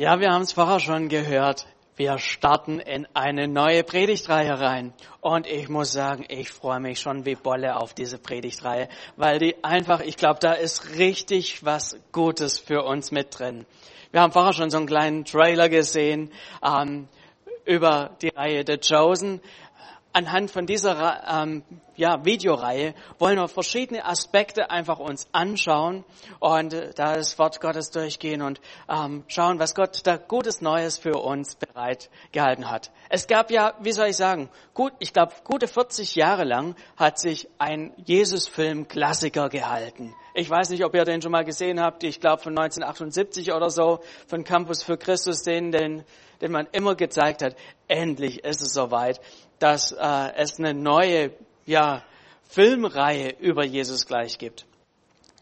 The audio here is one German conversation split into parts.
Ja, wir haben es vorher schon gehört. Wir starten in eine neue Predigtreihe rein. Und ich muss sagen, ich freue mich schon wie Bolle auf diese Predigtreihe, weil die einfach, ich glaube, da ist richtig was Gutes für uns mit drin. Wir haben vorher schon so einen kleinen Trailer gesehen ähm, über die Reihe The Chosen anhand von dieser ähm, ja, Videoreihe wollen wir verschiedene Aspekte einfach uns anschauen und äh, da das Wort Gottes durchgehen und ähm, schauen, was Gott da Gutes Neues für uns bereit gehalten hat. Es gab ja, wie soll ich sagen, gut, ich glaube, gute 40 Jahre lang hat sich ein Jesus-Film Klassiker gehalten. Ich weiß nicht, ob ihr den schon mal gesehen habt. Ich glaube von 1978 oder so, von Campus für Christus, den, den, den man immer gezeigt hat. Endlich ist es soweit dass äh, es eine neue ja, Filmreihe über Jesus gleich gibt.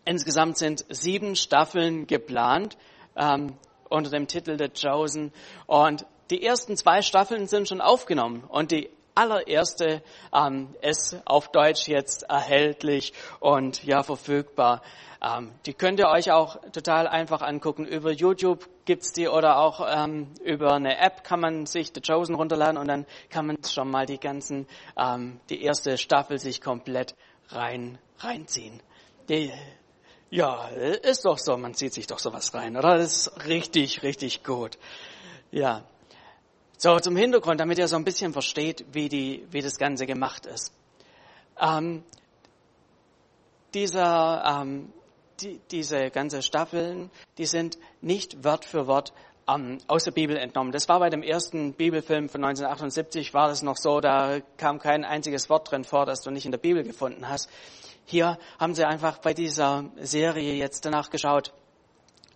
Insgesamt sind sieben Staffeln geplant ähm, unter dem Titel The Chosen. Und die ersten zwei Staffeln sind schon aufgenommen und die allererste ähm, ist auf Deutsch jetzt erhältlich und ja verfügbar. Ähm, die könnt ihr euch auch total einfach angucken. Über YouTube gibt's die oder auch ähm, über eine App kann man sich The Chosen runterladen und dann kann man schon mal die ganzen, ähm, die erste Staffel sich komplett rein reinziehen. Die, ja, ist doch so, man zieht sich doch sowas rein, oder? Das ist richtig, richtig gut. Ja. So, zum Hintergrund, damit ihr so ein bisschen versteht, wie, die, wie das Ganze gemacht ist. Ähm, dieser, ähm, die, diese ganze Staffeln, die sind nicht Wort für Wort ähm, aus der Bibel entnommen. Das war bei dem ersten Bibelfilm von 1978, war das noch so, da kam kein einziges Wort drin vor, das du nicht in der Bibel gefunden hast. Hier haben sie einfach bei dieser Serie jetzt danach geschaut,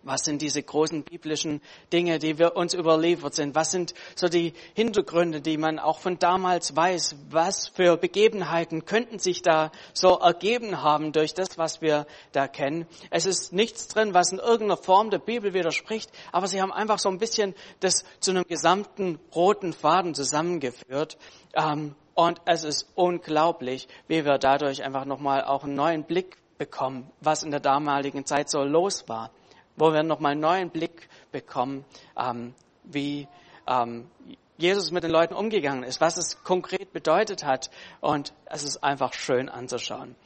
was sind diese großen biblischen Dinge, die wir uns überliefert sind? Was sind so die Hintergründe, die man auch von damals weiß? Was für Begebenheiten könnten sich da so ergeben haben durch das, was wir da kennen? Es ist nichts drin, was in irgendeiner Form der Bibel widerspricht, aber sie haben einfach so ein bisschen das zu einem gesamten roten Faden zusammengeführt. Ähm, und es ist unglaublich, wie wir dadurch einfach nochmal auch einen neuen Blick bekommen, was in der damaligen Zeit so los war wo wir nochmal einen neuen Blick bekommen, ähm, wie ähm, Jesus mit den Leuten umgegangen ist, was es konkret bedeutet hat. Und es ist einfach schön anzuschauen.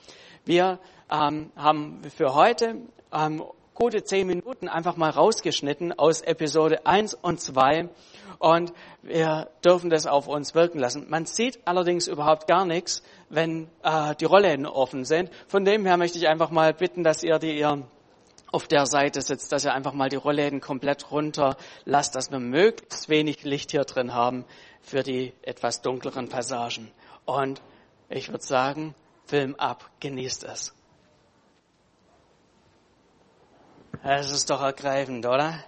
Wir ähm, haben für heute ähm, gute zehn Minuten einfach mal rausgeschnitten aus Episode 1 und 2 und wir dürfen das auf uns wirken lassen. Man sieht allerdings überhaupt gar nichts, wenn äh, die Rollläden offen sind. Von dem her möchte ich einfach mal bitten, dass ihr die ihr auf der Seite sitzt, dass ihr einfach mal die Rollläden komplett runter lasst, dass wir möglichst wenig Licht hier drin haben für die etwas dunkleren Passagen. Und ich würde sagen, Film ab, genießt es. Es ist doch ergreifend, oder?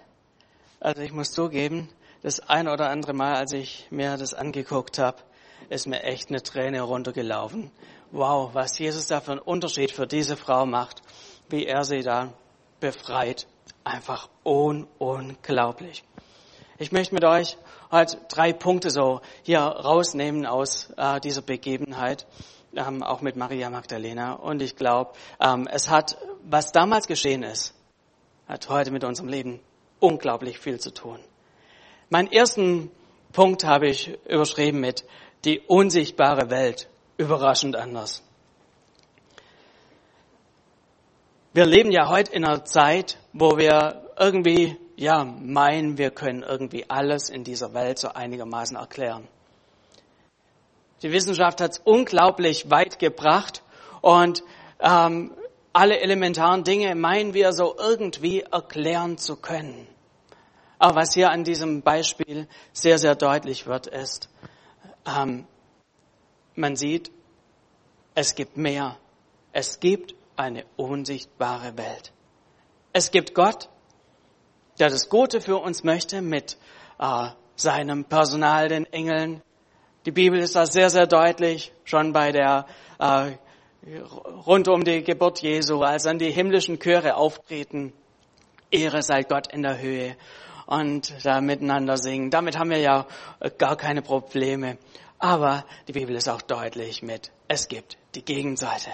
Also ich muss zugeben, das ein oder andere Mal, als ich mir das angeguckt habe, ist mir echt eine Träne runtergelaufen. Wow, was Jesus da für einen Unterschied für diese Frau macht, wie er sie da befreit. Einfach un unglaublich. Ich möchte mit euch heute drei Punkte so hier rausnehmen aus äh, dieser Begebenheit, ähm, auch mit Maria Magdalena. Und ich glaube, ähm, es hat, was damals geschehen ist, hat heute mit unserem Leben unglaublich viel zu tun. Meinen ersten Punkt habe ich überschrieben mit die unsichtbare Welt überraschend anders. Wir leben ja heute in einer Zeit, wo wir irgendwie, ja, meinen, wir können irgendwie alles in dieser Welt so einigermaßen erklären. Die Wissenschaft hat es unglaublich weit gebracht und ähm, alle elementaren Dinge meinen wir so irgendwie erklären zu können. Aber was hier an diesem Beispiel sehr, sehr deutlich wird, ist, ähm, man sieht, es gibt mehr. Es gibt eine unsichtbare Welt. Es gibt Gott, der das Gute für uns möchte mit äh, seinem Personal, den Engeln. Die Bibel ist da sehr, sehr deutlich, schon bei der äh, rund um die Geburt Jesu, als dann die himmlischen Chöre auftreten. Ehre sei Gott in der Höhe und da miteinander singen. Damit haben wir ja gar keine Probleme. Aber die Bibel ist auch deutlich mit, es gibt die Gegenseite.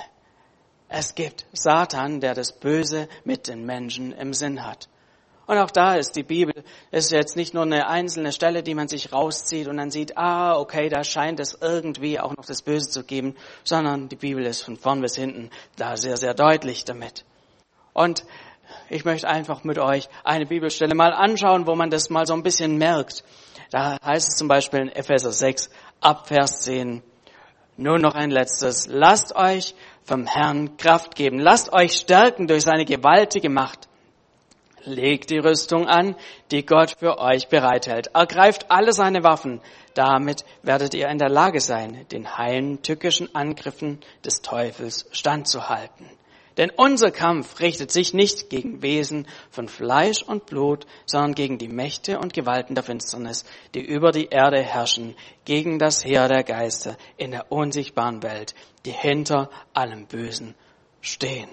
Es gibt Satan, der das Böse mit den Menschen im Sinn hat. Und auch da ist die Bibel, ist jetzt nicht nur eine einzelne Stelle, die man sich rauszieht und dann sieht, ah, okay, da scheint es irgendwie auch noch das Böse zu geben, sondern die Bibel ist von vorn bis hinten da sehr, sehr deutlich damit. Und ich möchte einfach mit euch eine Bibelstelle mal anschauen, wo man das mal so ein bisschen merkt. Da heißt es zum Beispiel in Epheser 6 ab Vers 10, nur noch ein letztes, lasst euch vom Herrn Kraft geben, lasst euch stärken durch seine gewaltige Macht Legt die Rüstung an, die Gott für euch bereithält. Ergreift alle seine Waffen. Damit werdet ihr in der Lage sein, den heilen tückischen Angriffen des Teufels standzuhalten. Denn unser Kampf richtet sich nicht gegen Wesen von Fleisch und Blut, sondern gegen die Mächte und Gewalten der Finsternis, die über die Erde herrschen, gegen das Heer der Geister in der unsichtbaren Welt, die hinter allem Bösen stehen.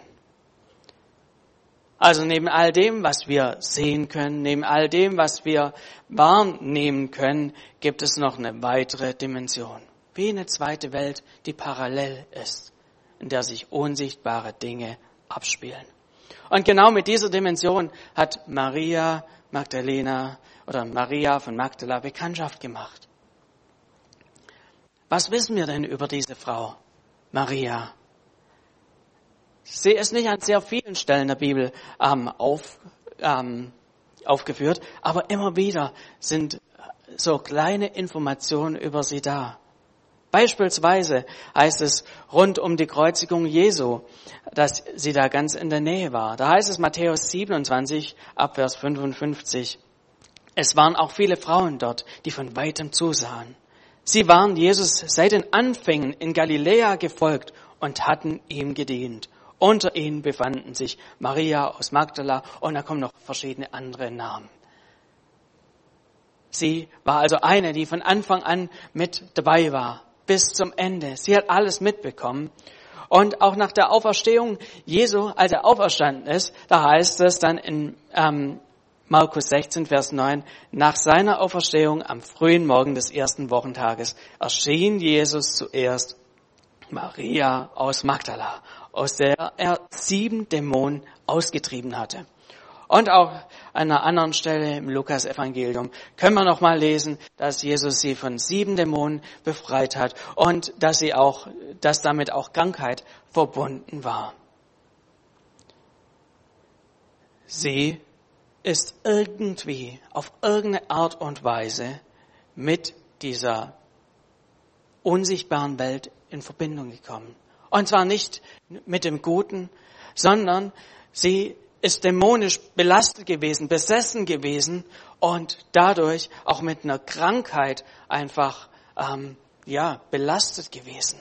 Also neben all dem, was wir sehen können, neben all dem, was wir wahrnehmen können, gibt es noch eine weitere Dimension. Wie eine zweite Welt, die parallel ist, in der sich unsichtbare Dinge abspielen. Und genau mit dieser Dimension hat Maria Magdalena oder Maria von Magdala Bekanntschaft gemacht. Was wissen wir denn über diese Frau, Maria? Sie ist nicht an sehr vielen Stellen der Bibel ähm, auf, ähm, aufgeführt, aber immer wieder sind so kleine Informationen über sie da. Beispielsweise heißt es rund um die Kreuzigung Jesu, dass sie da ganz in der Nähe war. Da heißt es Matthäus 27 Abvers 55. Es waren auch viele Frauen dort, die von weitem zusahen. Sie waren Jesus seit den Anfängen in Galiläa gefolgt und hatten ihm gedient. Unter ihnen befanden sich Maria aus Magdala und da kommen noch verschiedene andere Namen. Sie war also eine, die von Anfang an mit dabei war, bis zum Ende. Sie hat alles mitbekommen. Und auch nach der Auferstehung Jesu, als er auferstanden ist, da heißt es dann in ähm, Markus 16, Vers 9, nach seiner Auferstehung am frühen Morgen des ersten Wochentages erschien Jesus zuerst Maria aus Magdala aus der er sieben Dämonen ausgetrieben hatte. Und auch an einer anderen Stelle im Lukas-Evangelium können wir noch mal lesen, dass Jesus sie von sieben Dämonen befreit hat und dass sie auch, dass damit auch Krankheit verbunden war. Sie ist irgendwie auf irgendeine Art und Weise mit dieser unsichtbaren Welt in Verbindung gekommen. Und zwar nicht mit dem Guten, sondern sie ist dämonisch belastet gewesen, besessen gewesen und dadurch auch mit einer Krankheit einfach ähm, ja belastet gewesen.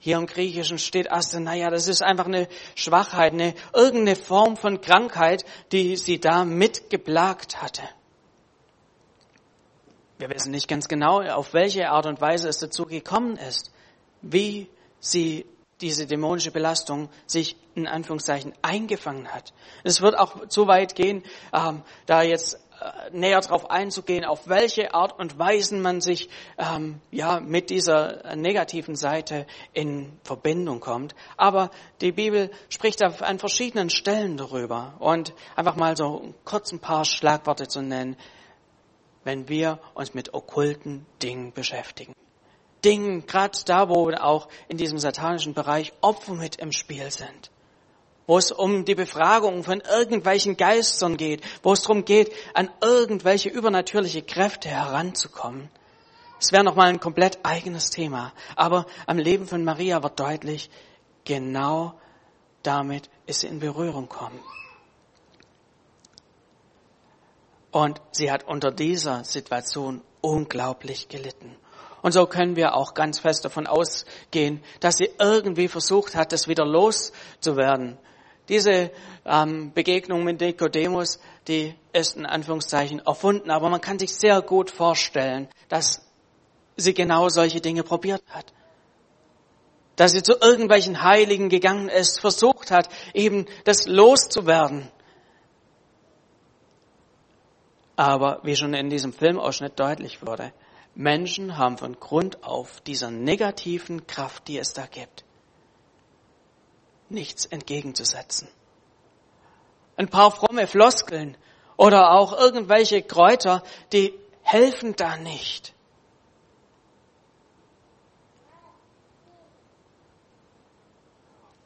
Hier im Griechischen steht Aste, naja, das ist einfach eine Schwachheit, eine irgendeine Form von Krankheit, die sie da mitgeplagt hatte. Wir wissen nicht ganz genau, auf welche Art und Weise es dazu gekommen ist, wie sie diese dämonische Belastung sich in Anführungszeichen eingefangen hat. Es wird auch so weit gehen, ähm, da jetzt äh, näher darauf einzugehen, auf welche Art und Weise man sich ähm, ja mit dieser negativen Seite in Verbindung kommt. Aber die Bibel spricht an verschiedenen Stellen darüber und einfach mal so kurz ein paar Schlagworte zu nennen, wenn wir uns mit okkulten Dingen beschäftigen. Dingen, gerade da, wo auch in diesem satanischen Bereich Opfer mit im Spiel sind. Wo es um die Befragung von irgendwelchen Geistern geht, wo es darum geht, an irgendwelche übernatürliche Kräfte heranzukommen. Es wäre nochmal ein komplett eigenes Thema. Aber am Leben von Maria wird deutlich, genau damit ist sie in Berührung gekommen. Und sie hat unter dieser Situation unglaublich gelitten. Und so können wir auch ganz fest davon ausgehen, dass sie irgendwie versucht hat, das wieder loszuwerden. Diese ähm, Begegnung mit Nikodemus, die ist in Anführungszeichen erfunden, aber man kann sich sehr gut vorstellen, dass sie genau solche Dinge probiert hat. Dass sie zu irgendwelchen Heiligen gegangen ist, versucht hat, eben das loszuwerden. Aber wie schon in diesem Filmausschnitt deutlich wurde, Menschen haben von Grund auf dieser negativen Kraft, die es da gibt, nichts entgegenzusetzen. Ein paar fromme Floskeln oder auch irgendwelche Kräuter, die helfen da nicht.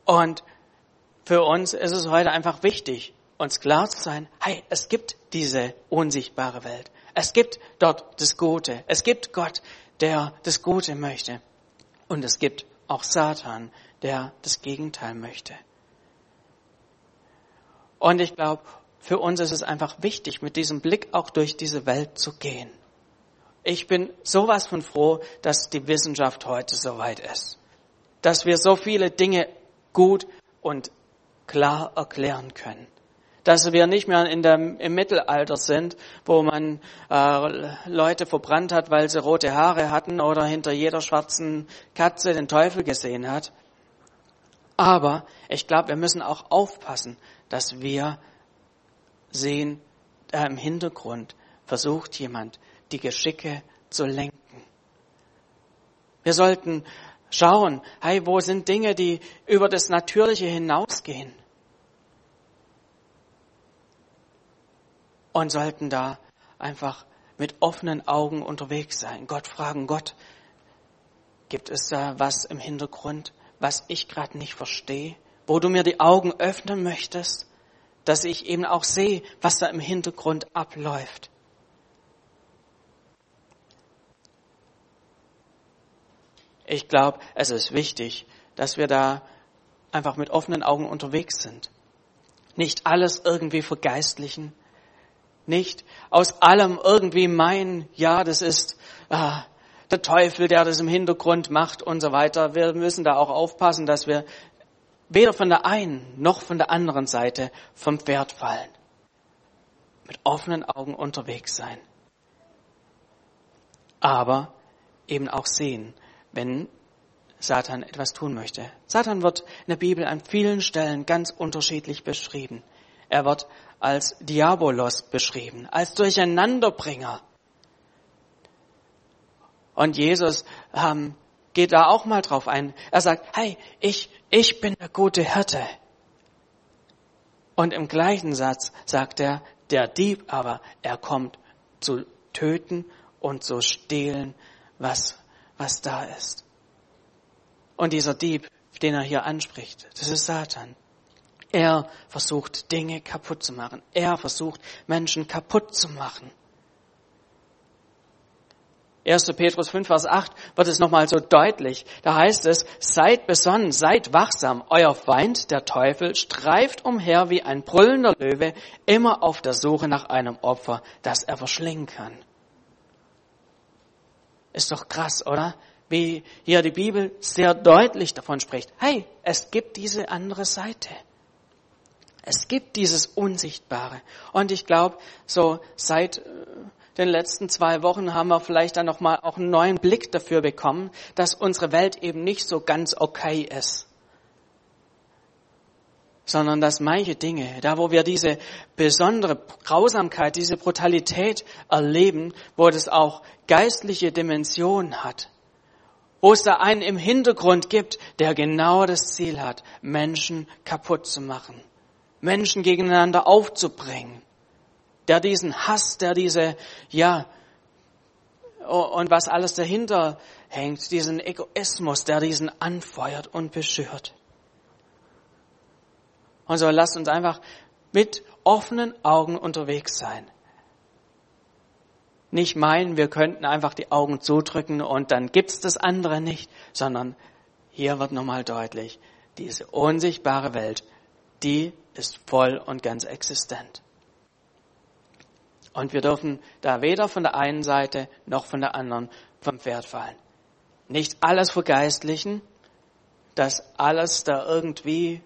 Und für uns ist es heute einfach wichtig, uns klar zu sein, hey, es gibt diese unsichtbare Welt. Es gibt dort das Gute. Es gibt Gott, der das Gute möchte. Und es gibt auch Satan, der das Gegenteil möchte. Und ich glaube, für uns ist es einfach wichtig, mit diesem Blick auch durch diese Welt zu gehen. Ich bin sowas von froh, dass die Wissenschaft heute so weit ist. Dass wir so viele Dinge gut und klar erklären können. Dass wir nicht mehr in der, im Mittelalter sind, wo man äh, Leute verbrannt hat, weil sie rote Haare hatten oder hinter jeder schwarzen Katze den Teufel gesehen hat. Aber ich glaube, wir müssen auch aufpassen, dass wir sehen, da im Hintergrund versucht jemand, die Geschicke zu lenken. Wir sollten schauen, hey, wo sind Dinge, die über das Natürliche hinausgehen? Und sollten da einfach mit offenen Augen unterwegs sein. Gott fragen, Gott, gibt es da was im Hintergrund, was ich gerade nicht verstehe, wo du mir die Augen öffnen möchtest, dass ich eben auch sehe, was da im Hintergrund abläuft. Ich glaube, es ist wichtig, dass wir da einfach mit offenen Augen unterwegs sind. Nicht alles irgendwie vergeistlichen. Nicht aus allem irgendwie meinen, ja, das ist ah, der Teufel, der das im Hintergrund macht und so weiter. Wir müssen da auch aufpassen, dass wir weder von der einen noch von der anderen Seite vom Pferd fallen. Mit offenen Augen unterwegs sein. Aber eben auch sehen, wenn Satan etwas tun möchte. Satan wird in der Bibel an vielen Stellen ganz unterschiedlich beschrieben. Er wird als Diabolos beschrieben, als Durcheinanderbringer. Und Jesus ähm, geht da auch mal drauf ein. Er sagt, hey, ich, ich bin der gute Hirte. Und im gleichen Satz sagt er, der Dieb aber, er kommt zu töten und zu stehlen, was, was da ist. Und dieser Dieb, den er hier anspricht, das ist Satan. Er versucht Dinge kaputt zu machen. Er versucht Menschen kaputt zu machen. 1. Petrus 5, Vers 8 wird es nochmal so deutlich. Da heißt es, seid besonnen, seid wachsam. Euer Feind, der Teufel, streift umher wie ein brüllender Löwe, immer auf der Suche nach einem Opfer, das er verschlingen kann. Ist doch krass, oder? wie hier die Bibel sehr deutlich davon spricht. Hey, es gibt diese andere Seite. Es gibt dieses Unsichtbare. Und ich glaube, so seit äh, den letzten zwei Wochen haben wir vielleicht dann nochmal auch einen neuen Blick dafür bekommen, dass unsere Welt eben nicht so ganz okay ist. Sondern dass manche Dinge, da wo wir diese besondere Grausamkeit, diese Brutalität erleben, wo das auch geistliche Dimension hat, wo es da einen im Hintergrund gibt, der genau das Ziel hat, Menschen kaputt zu machen, Menschen gegeneinander aufzubringen, der diesen Hass, der diese, ja, und was alles dahinter hängt, diesen Egoismus, der diesen anfeuert und beschürt. Und so lasst uns einfach mit offenen Augen unterwegs sein nicht meinen, wir könnten einfach die Augen zudrücken und dann gibt's das andere nicht, sondern hier wird nochmal deutlich, diese unsichtbare Welt, die ist voll und ganz existent. Und wir dürfen da weder von der einen Seite noch von der anderen vom Pferd fallen. Nicht alles vergeistlichen, dass alles da irgendwie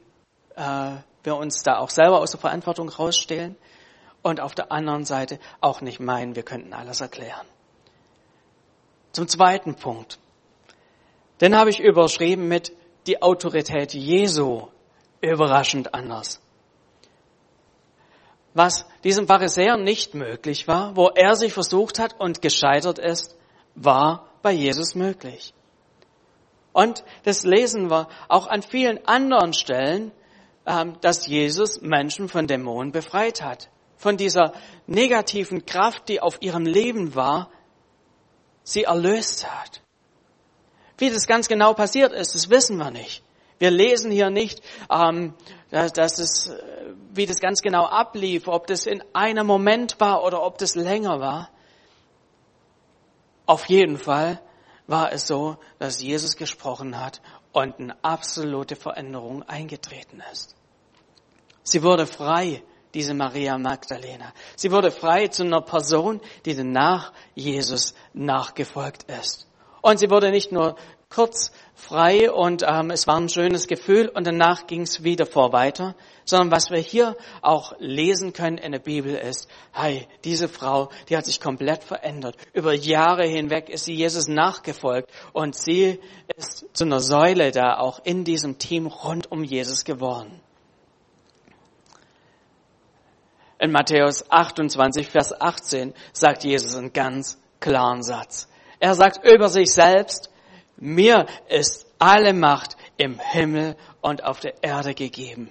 äh, wir uns da auch selber aus der Verantwortung rausstehlen, und auf der anderen Seite auch nicht meinen, wir könnten alles erklären. Zum zweiten Punkt. Den habe ich überschrieben mit die Autorität Jesu überraschend anders. Was diesem Pharisäer nicht möglich war, wo er sich versucht hat und gescheitert ist, war bei Jesus möglich. Und das lesen wir auch an vielen anderen Stellen, ähm, dass Jesus Menschen von Dämonen befreit hat. Von dieser negativen Kraft, die auf ihrem Leben war, sie erlöst hat. Wie das ganz genau passiert ist, das wissen wir nicht. Wir lesen hier nicht, ähm, dass, dass es, äh, wie das ganz genau ablief, ob das in einem Moment war oder ob das länger war. Auf jeden Fall war es so, dass Jesus gesprochen hat und eine absolute Veränderung eingetreten ist. Sie wurde frei, diese Maria Magdalena. Sie wurde frei zu einer Person, die danach Jesus nachgefolgt ist. Und sie wurde nicht nur kurz frei und ähm, es war ein schönes Gefühl und danach ging es wieder vor weiter, sondern was wir hier auch lesen können in der Bibel ist, hey, diese Frau, die hat sich komplett verändert. Über Jahre hinweg ist sie Jesus nachgefolgt und sie ist zu einer Säule da auch in diesem Team rund um Jesus geworden. In Matthäus 28, Vers 18 sagt Jesus einen ganz klaren Satz. Er sagt über sich selbst, mir ist alle Macht im Himmel und auf der Erde gegeben.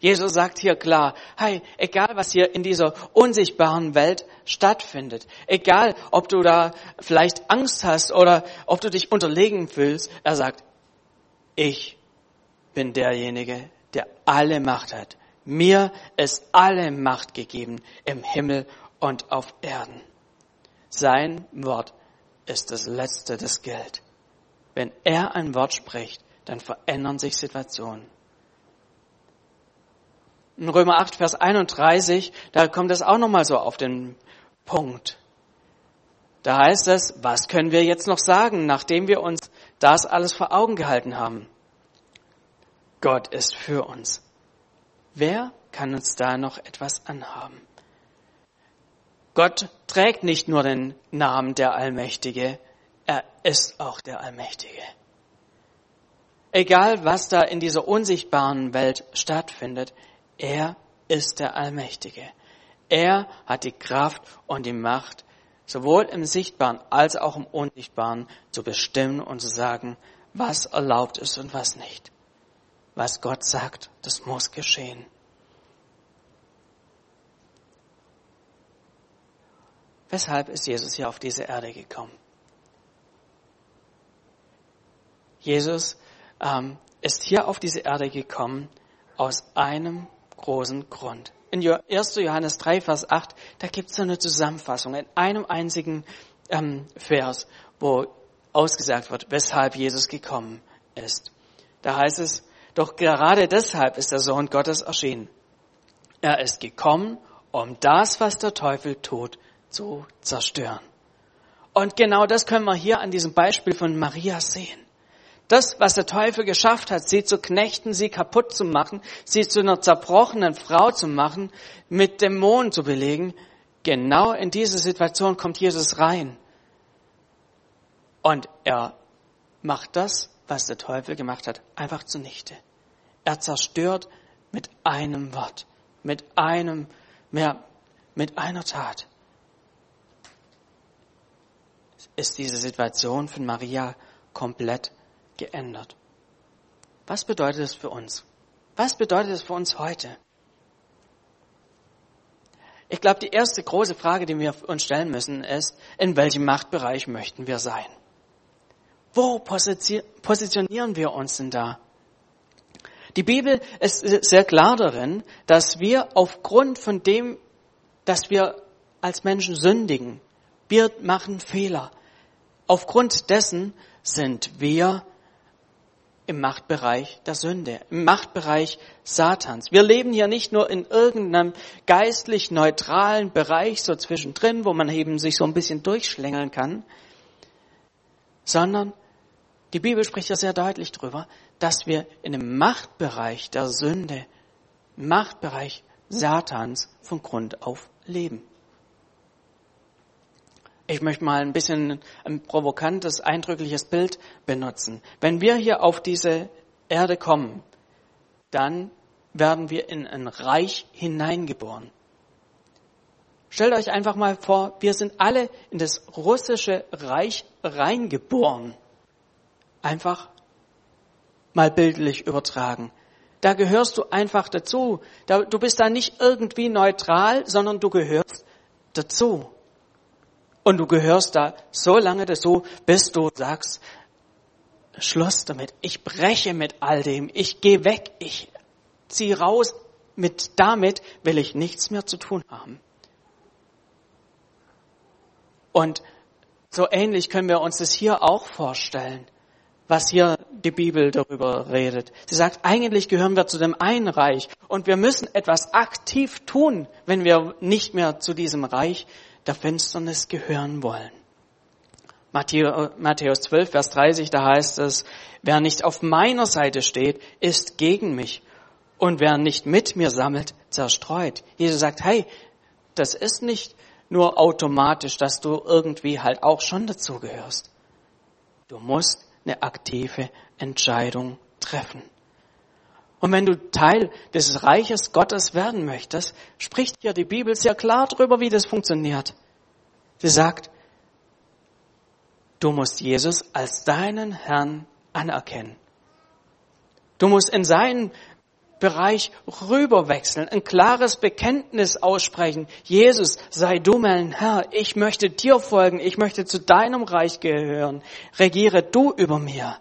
Jesus sagt hier klar, hey, egal was hier in dieser unsichtbaren Welt stattfindet, egal ob du da vielleicht Angst hast oder ob du dich unterlegen fühlst, er sagt, ich bin derjenige, der alle Macht hat. Mir ist alle Macht gegeben im Himmel und auf Erden. Sein Wort ist das Letzte, das gilt. Wenn er ein Wort spricht, dann verändern sich Situationen. In Römer 8, Vers 31, da kommt es auch nochmal so auf den Punkt. Da heißt es, was können wir jetzt noch sagen, nachdem wir uns das alles vor Augen gehalten haben? Gott ist für uns. Wer kann uns da noch etwas anhaben? Gott trägt nicht nur den Namen der Allmächtige, er ist auch der Allmächtige. Egal, was da in dieser unsichtbaren Welt stattfindet, er ist der Allmächtige. Er hat die Kraft und die Macht, sowohl im Sichtbaren als auch im Unsichtbaren zu bestimmen und zu sagen, was erlaubt ist und was nicht. Was Gott sagt, das muss geschehen. Weshalb ist Jesus hier auf diese Erde gekommen? Jesus ähm, ist hier auf diese Erde gekommen aus einem großen Grund. In 1. Johannes 3, Vers 8, da gibt es eine Zusammenfassung in einem einzigen ähm, Vers, wo ausgesagt wird, weshalb Jesus gekommen ist. Da heißt es, doch gerade deshalb ist der Sohn Gottes erschienen. Er ist gekommen, um das, was der Teufel tut, zu zerstören. Und genau das können wir hier an diesem Beispiel von Maria sehen. Das, was der Teufel geschafft hat, sie zu knechten, sie kaputt zu machen, sie zu einer zerbrochenen Frau zu machen, mit Dämonen zu belegen, genau in diese Situation kommt Jesus rein. Und er macht das, was der Teufel gemacht hat, einfach zunichte. Er zerstört mit einem Wort, mit einem, mehr, mit einer Tat ist diese Situation von Maria komplett geändert. Was bedeutet es für uns? Was bedeutet es für uns heute? Ich glaube, die erste große Frage, die wir uns stellen müssen, ist, in welchem Machtbereich möchten wir sein? Wo positionieren wir uns denn da? Die Bibel ist sehr klar darin, dass wir aufgrund von dem, dass wir als Menschen sündigen, wir machen Fehler, Aufgrund dessen sind wir im Machtbereich der Sünde, im Machtbereich Satans. Wir leben hier nicht nur in irgendeinem geistlich neutralen Bereich so zwischendrin, wo man eben sich so ein bisschen durchschlängeln kann, sondern die Bibel spricht ja sehr deutlich darüber, dass wir in dem Machtbereich der Sünde, Machtbereich Satans von Grund auf leben. Ich möchte mal ein bisschen ein provokantes, eindrückliches Bild benutzen. Wenn wir hier auf diese Erde kommen, dann werden wir in ein Reich hineingeboren. Stellt euch einfach mal vor, wir sind alle in das russische Reich reingeboren. Einfach mal bildlich übertragen. da gehörst du einfach dazu. Da, du bist da nicht irgendwie neutral, sondern du gehörst dazu. Und du gehörst da so lange dazu, bis du sagst, Schluss damit. Ich breche mit all dem. Ich gehe weg. Ich ziehe raus. Mit damit will ich nichts mehr zu tun haben. Und so ähnlich können wir uns das hier auch vorstellen, was hier die Bibel darüber redet. Sie sagt, eigentlich gehören wir zu dem einen Reich und wir müssen etwas aktiv tun, wenn wir nicht mehr zu diesem Reich der Finsternis gehören wollen. Matthäus 12, Vers 30, da heißt es, wer nicht auf meiner Seite steht, ist gegen mich. Und wer nicht mit mir sammelt, zerstreut. Jesus sagt, hey, das ist nicht nur automatisch, dass du irgendwie halt auch schon dazugehörst. Du musst eine aktive Entscheidung treffen. Und wenn du Teil des Reiches Gottes werden möchtest, spricht dir die Bibel sehr klar darüber, wie das funktioniert. Sie sagt, du musst Jesus als deinen Herrn anerkennen. Du musst in seinen Bereich rüberwechseln, ein klares Bekenntnis aussprechen. Jesus, sei du mein Herr, ich möchte dir folgen, ich möchte zu deinem Reich gehören, regiere du über mir.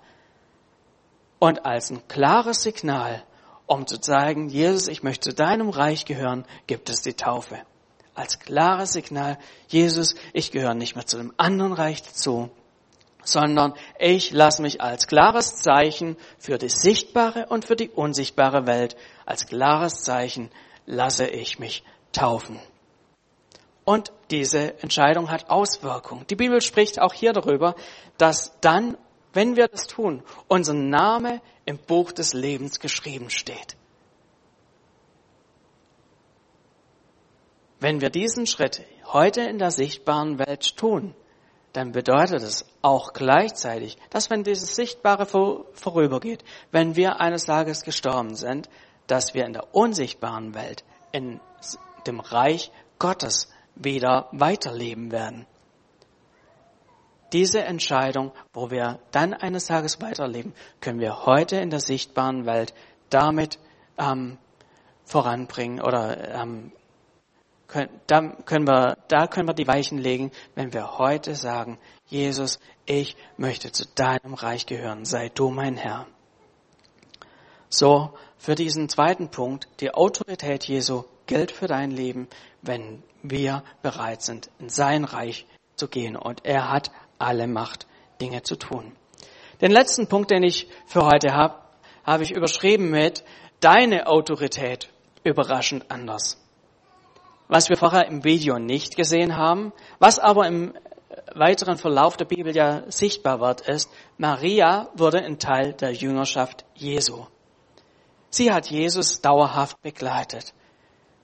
Und als ein klares Signal, um zu zeigen, Jesus, ich möchte zu deinem Reich gehören, gibt es die Taufe. Als klares Signal, Jesus, ich gehöre nicht mehr zu dem anderen Reich dazu, sondern ich lasse mich als klares Zeichen für die sichtbare und für die unsichtbare Welt, als klares Zeichen lasse ich mich taufen. Und diese Entscheidung hat Auswirkungen. Die Bibel spricht auch hier darüber, dass dann, wenn wir das tun, unser Name im Buch des Lebens geschrieben steht. Wenn wir diesen Schritt heute in der sichtbaren Welt tun, dann bedeutet es auch gleichzeitig, dass wenn dieses Sichtbare vorübergeht, wenn wir eines Tages gestorben sind, dass wir in der unsichtbaren Welt, in dem Reich Gottes wieder weiterleben werden. Diese Entscheidung, wo wir dann eines Tages weiterleben, können wir heute in der sichtbaren Welt damit ähm, voranbringen oder ähm, da können wir, da können wir die Weichen legen, wenn wir heute sagen, Jesus, ich möchte zu deinem Reich gehören, sei du mein Herr. So, für diesen zweiten Punkt, die Autorität Jesu gilt für dein Leben, wenn wir bereit sind, in sein Reich zu gehen. Und er hat alle Macht, Dinge zu tun. Den letzten Punkt, den ich für heute habe, habe ich überschrieben mit deine Autorität überraschend anders was wir vorher im Video nicht gesehen haben, was aber im weiteren Verlauf der Bibel ja sichtbar wird, ist, Maria wurde ein Teil der Jüngerschaft Jesu. Sie hat Jesus dauerhaft begleitet.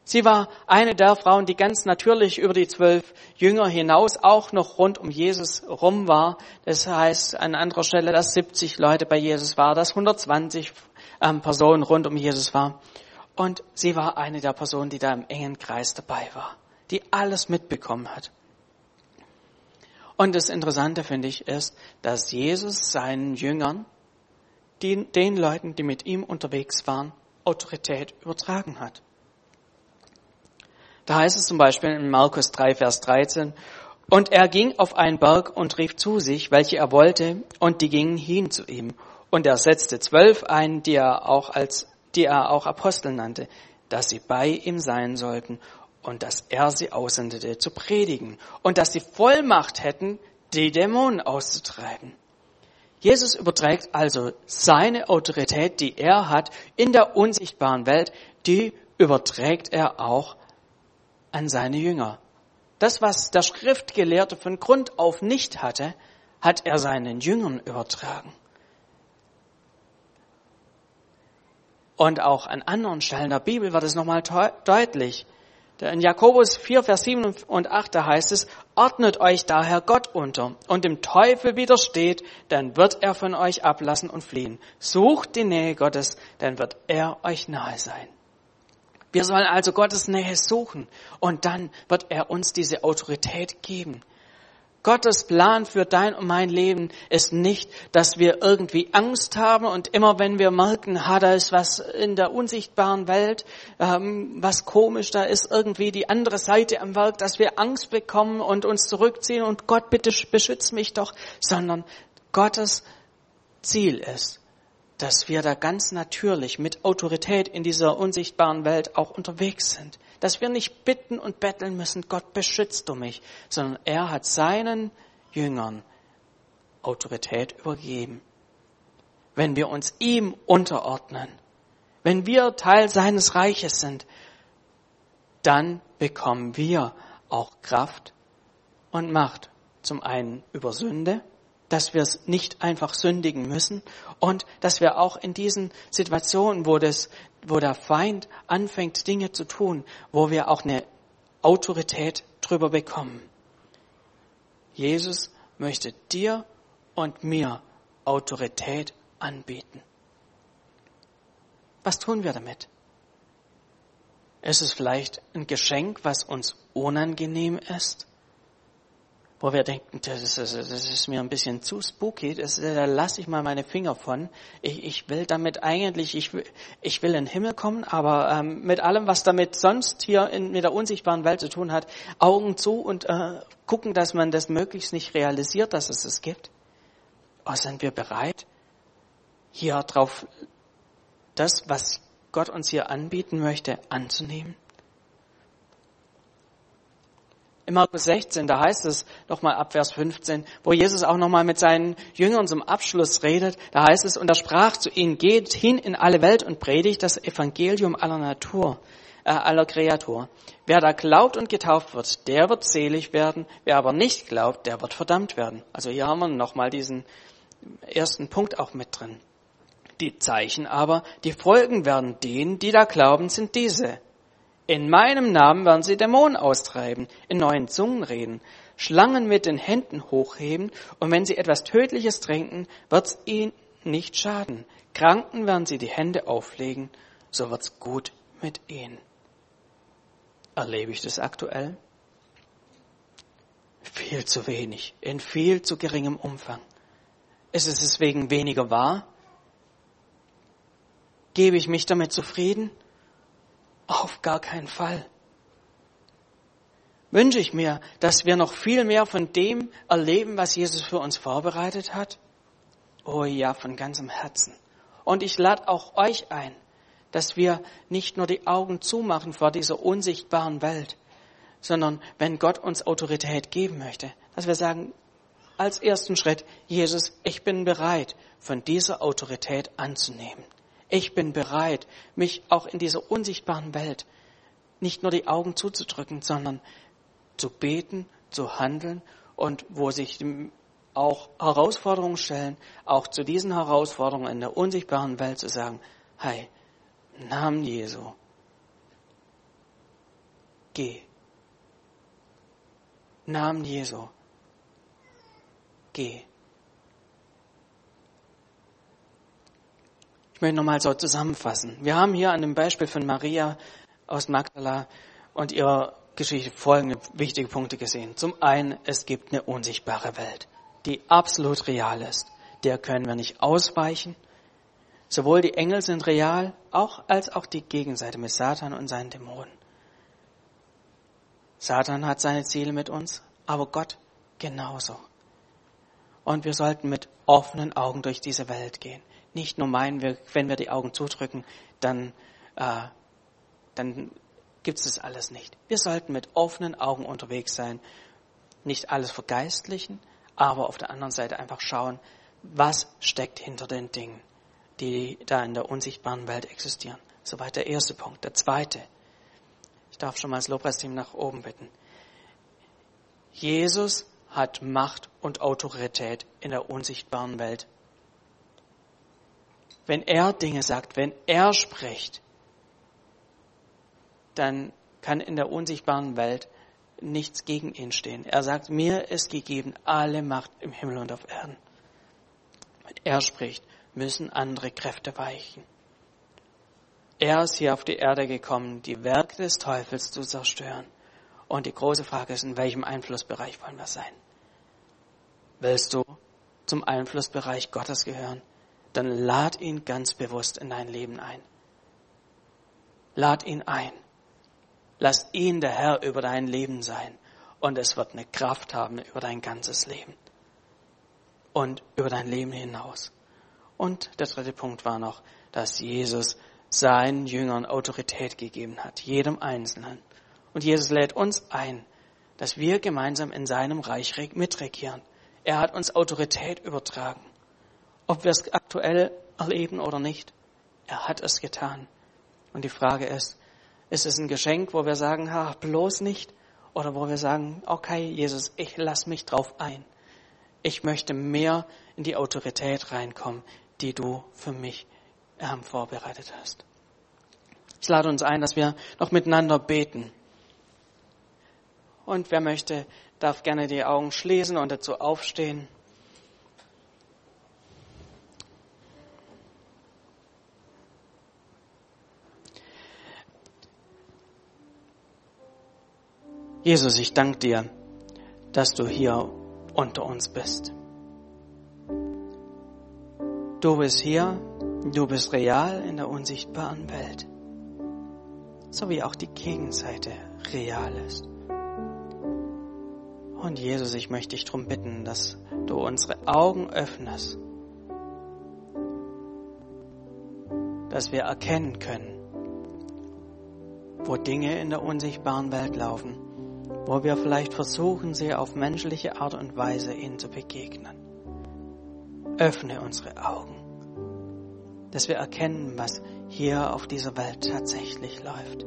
Sie war eine der Frauen, die ganz natürlich über die zwölf Jünger hinaus auch noch rund um Jesus rum war. Das heißt an anderer Stelle, dass 70 Leute bei Jesus war, dass 120 ähm, Personen rund um Jesus war. Und sie war eine der Personen, die da im engen Kreis dabei war, die alles mitbekommen hat. Und das Interessante finde ich ist, dass Jesus seinen Jüngern, die, den Leuten, die mit ihm unterwegs waren, Autorität übertragen hat. Da heißt es zum Beispiel in Markus 3, Vers 13, und er ging auf einen Berg und rief zu sich, welche er wollte, und die gingen hin zu ihm. Und er setzte zwölf ein, die er auch als die er auch Apostel nannte, dass sie bei ihm sein sollten und dass er sie aussendete zu predigen und dass sie Vollmacht hätten, die Dämonen auszutreiben. Jesus überträgt also seine Autorität, die er hat in der unsichtbaren Welt, die überträgt er auch an seine Jünger. Das, was der Schriftgelehrte von Grund auf nicht hatte, hat er seinen Jüngern übertragen. Und auch an anderen Stellen der Bibel wird es nochmal deutlich. In Jakobus 4, Vers 7 und 8, da heißt es, ordnet euch daher Gott unter und dem Teufel widersteht, dann wird er von euch ablassen und fliehen. Sucht die Nähe Gottes, dann wird er euch nahe sein. Wir sollen also Gottes Nähe suchen und dann wird er uns diese Autorität geben. Gottes Plan für dein und mein Leben ist nicht, dass wir irgendwie Angst haben und immer wenn wir merken, ha, da ist was in der unsichtbaren Welt, ähm, was komisch, da ist irgendwie die andere Seite am Werk, dass wir Angst bekommen und uns zurückziehen und Gott bitte beschütz mich doch, sondern Gottes Ziel ist, dass wir da ganz natürlich mit Autorität in dieser unsichtbaren Welt auch unterwegs sind dass wir nicht bitten und betteln müssen, Gott beschützt du mich, sondern er hat seinen Jüngern Autorität übergeben. Wenn wir uns ihm unterordnen, wenn wir Teil seines Reiches sind, dann bekommen wir auch Kraft und Macht. Zum einen über Sünde, dass wir es nicht einfach sündigen müssen und dass wir auch in diesen Situationen, wo das wo der Feind anfängt, Dinge zu tun, wo wir auch eine Autorität drüber bekommen. Jesus möchte dir und mir Autorität anbieten. Was tun wir damit? Ist es vielleicht ein Geschenk, was uns unangenehm ist? Wo wir denken, das ist, das ist mir ein bisschen zu spooky, das, da lasse ich mal meine Finger von. Ich, ich will damit eigentlich, ich will, ich will in den Himmel kommen, aber ähm, mit allem, was damit sonst hier in, mit der unsichtbaren Welt zu tun hat, Augen zu und äh, gucken, dass man das möglichst nicht realisiert, dass es es gibt. Oder sind wir bereit, hier drauf das, was Gott uns hier anbieten möchte, anzunehmen? In Markus 16, da heißt es nochmal ab Vers 15, wo Jesus auch nochmal mit seinen Jüngern zum Abschluss redet, da heißt es, und er sprach zu ihnen, geht hin in alle Welt und predigt das Evangelium aller Natur, äh, aller Kreatur. Wer da glaubt und getauft wird, der wird selig werden, wer aber nicht glaubt, der wird verdammt werden. Also hier haben wir nochmal diesen ersten Punkt auch mit drin. Die Zeichen aber, die folgen werden denen, die da glauben, sind diese. In meinem Namen werden sie Dämonen austreiben, in neuen Zungen reden, Schlangen mit den Händen hochheben, und wenn sie etwas Tödliches trinken, wird's ihnen nicht schaden. Kranken werden sie die Hände auflegen, so wird's gut mit ihnen. Erlebe ich das aktuell? Viel zu wenig, in viel zu geringem Umfang. Ist es deswegen weniger wahr? Gebe ich mich damit zufrieden? Auf gar keinen Fall. Wünsche ich mir, dass wir noch viel mehr von dem erleben, was Jesus für uns vorbereitet hat? Oh ja, von ganzem Herzen. Und ich lade auch euch ein, dass wir nicht nur die Augen zumachen vor dieser unsichtbaren Welt, sondern wenn Gott uns Autorität geben möchte, dass wir sagen, als ersten Schritt, Jesus, ich bin bereit, von dieser Autorität anzunehmen. Ich bin bereit, mich auch in dieser unsichtbaren Welt nicht nur die Augen zuzudrücken, sondern zu beten, zu handeln und wo sich auch Herausforderungen stellen, auch zu diesen Herausforderungen in der unsichtbaren Welt zu sagen, hey, Namen Jesu, geh. Namen Jesu, geh. Ich möchte nochmal so zusammenfassen. Wir haben hier an dem Beispiel von Maria aus Magdala und ihrer Geschichte folgende wichtige Punkte gesehen. Zum einen, es gibt eine unsichtbare Welt, die absolut real ist. Der können wir nicht ausweichen. Sowohl die Engel sind real, auch als auch die Gegenseite mit Satan und seinen Dämonen. Satan hat seine Ziele mit uns, aber Gott genauso. Und wir sollten mit offenen Augen durch diese Welt gehen nicht nur meinen, wir, wenn wir die Augen zudrücken, dann, äh, dann gibt es das alles nicht. Wir sollten mit offenen Augen unterwegs sein, nicht alles vergeistlichen, aber auf der anderen Seite einfach schauen, was steckt hinter den Dingen, die da in der unsichtbaren Welt existieren. Soweit der erste Punkt. Der zweite. Ich darf schon mal das Lobpreisteam nach oben bitten. Jesus hat Macht und Autorität in der unsichtbaren Welt wenn er Dinge sagt, wenn er spricht, dann kann in der unsichtbaren Welt nichts gegen ihn stehen. Er sagt, mir ist gegeben alle Macht im Himmel und auf Erden. Wenn er spricht, müssen andere Kräfte weichen. Er ist hier auf die Erde gekommen, die Werke des Teufels zu zerstören. Und die große Frage ist, in welchem Einflussbereich wollen wir sein? Willst du zum Einflussbereich Gottes gehören? Dann lad ihn ganz bewusst in dein Leben ein. Lad ihn ein. Lass ihn der Herr über dein Leben sein. Und es wird eine Kraft haben über dein ganzes Leben. Und über dein Leben hinaus. Und der dritte Punkt war noch, dass Jesus seinen Jüngern Autorität gegeben hat, jedem Einzelnen. Und Jesus lädt uns ein, dass wir gemeinsam in seinem Reich mitregieren. Er hat uns Autorität übertragen. Ob wir es aktuell erleben oder nicht, er hat es getan. Und die Frage ist, ist es ein Geschenk, wo wir sagen, ha, bloß nicht? Oder wo wir sagen, okay, Jesus, ich lass mich drauf ein. Ich möchte mehr in die Autorität reinkommen, die du für mich ähm, vorbereitet hast. Ich lade uns ein, dass wir noch miteinander beten. Und wer möchte, darf gerne die Augen schließen und dazu aufstehen. Jesus, ich danke dir, dass du hier unter uns bist. Du bist hier, du bist real in der unsichtbaren Welt, so wie auch die Gegenseite real ist. Und Jesus, ich möchte dich darum bitten, dass du unsere Augen öffnest, dass wir erkennen können, wo Dinge in der unsichtbaren Welt laufen, wo wir vielleicht versuchen, sie auf menschliche Art und Weise ihnen zu begegnen. Öffne unsere Augen, dass wir erkennen, was hier auf dieser Welt tatsächlich läuft,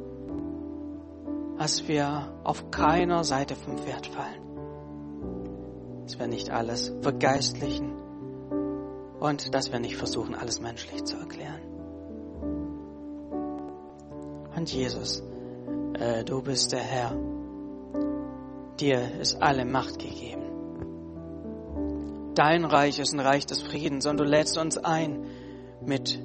dass wir auf keiner Seite vom Pferd fallen dass wir nicht alles vergeistlichen und dass wir nicht versuchen, alles menschlich zu erklären. Und Jesus, äh, du bist der Herr. Dir ist alle Macht gegeben. Dein Reich ist ein Reich des Friedens und du lädst uns ein, mit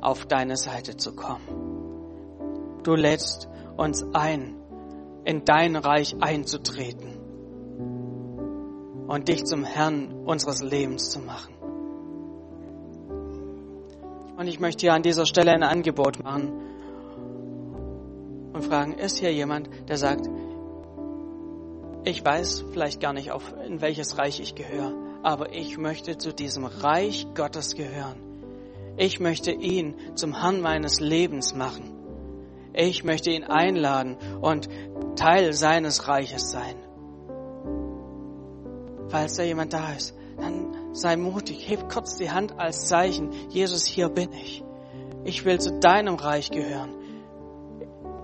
auf deine Seite zu kommen. Du lädst uns ein, in dein Reich einzutreten und dich zum Herrn unseres Lebens zu machen. Und ich möchte hier an dieser Stelle ein Angebot machen und fragen, ist hier jemand, der sagt, ich weiß vielleicht gar nicht, auf, in welches Reich ich gehöre, aber ich möchte zu diesem Reich Gottes gehören. Ich möchte ihn zum Herrn meines Lebens machen. Ich möchte ihn einladen und Teil seines Reiches sein falls da jemand da ist, dann sei mutig, heb kurz die Hand als Zeichen, Jesus, hier bin ich. Ich will zu deinem Reich gehören.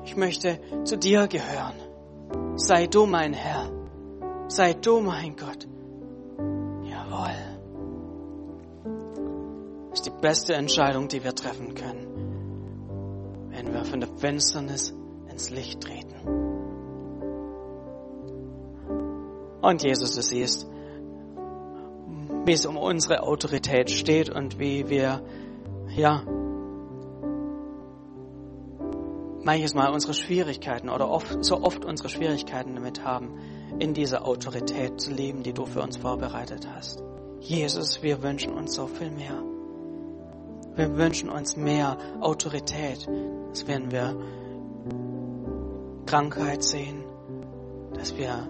Ich möchte zu dir gehören. Sei du mein Herr. Sei du mein Gott. Jawohl. Das ist die beste Entscheidung, die wir treffen können, wenn wir von der Finsternis ins Licht treten. Und Jesus, du siehst, wie es um unsere Autorität steht und wie wir, ja, manches Mal unsere Schwierigkeiten oder oft, so oft unsere Schwierigkeiten damit haben, in dieser Autorität zu leben, die du für uns vorbereitet hast. Jesus, wir wünschen uns so viel mehr. Wir wünschen uns mehr Autorität, dass wenn wir Krankheit sehen, dass wir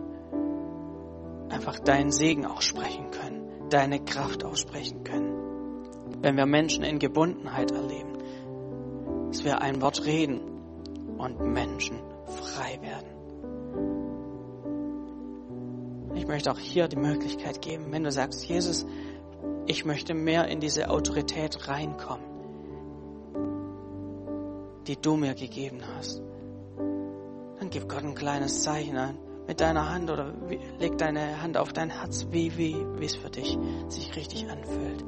einfach deinen Segen aussprechen können deine Kraft aussprechen können. Wenn wir Menschen in Gebundenheit erleben, dass wir ein Wort reden und Menschen frei werden. Ich möchte auch hier die Möglichkeit geben, wenn du sagst, Jesus, ich möchte mehr in diese Autorität reinkommen, die du mir gegeben hast, dann gib Gott ein kleines Zeichen an mit deiner Hand oder leg deine Hand auf dein Herz, wie, wie, wie es für dich sich richtig anfühlt.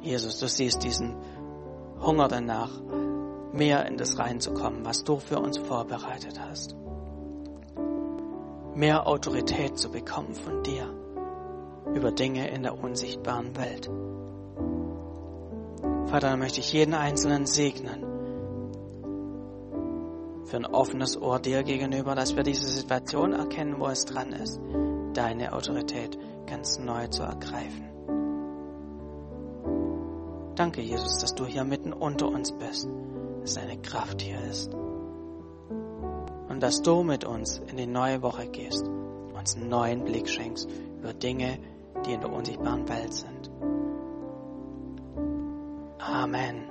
Jesus, du siehst diesen Hunger danach, mehr in das reinzukommen, was du für uns vorbereitet hast. Mehr Autorität zu bekommen von dir über Dinge in der unsichtbaren Welt. Vater, dann möchte ich jeden Einzelnen segnen für ein offenes Ohr dir gegenüber, dass wir diese Situation erkennen, wo es dran ist, deine Autorität ganz neu zu ergreifen. Danke, Jesus, dass du hier mitten unter uns bist, dass deine Kraft hier ist und dass du mit uns in die neue Woche gehst, uns einen neuen Blick schenkst über Dinge, die in der unsichtbaren Welt sind. Amen.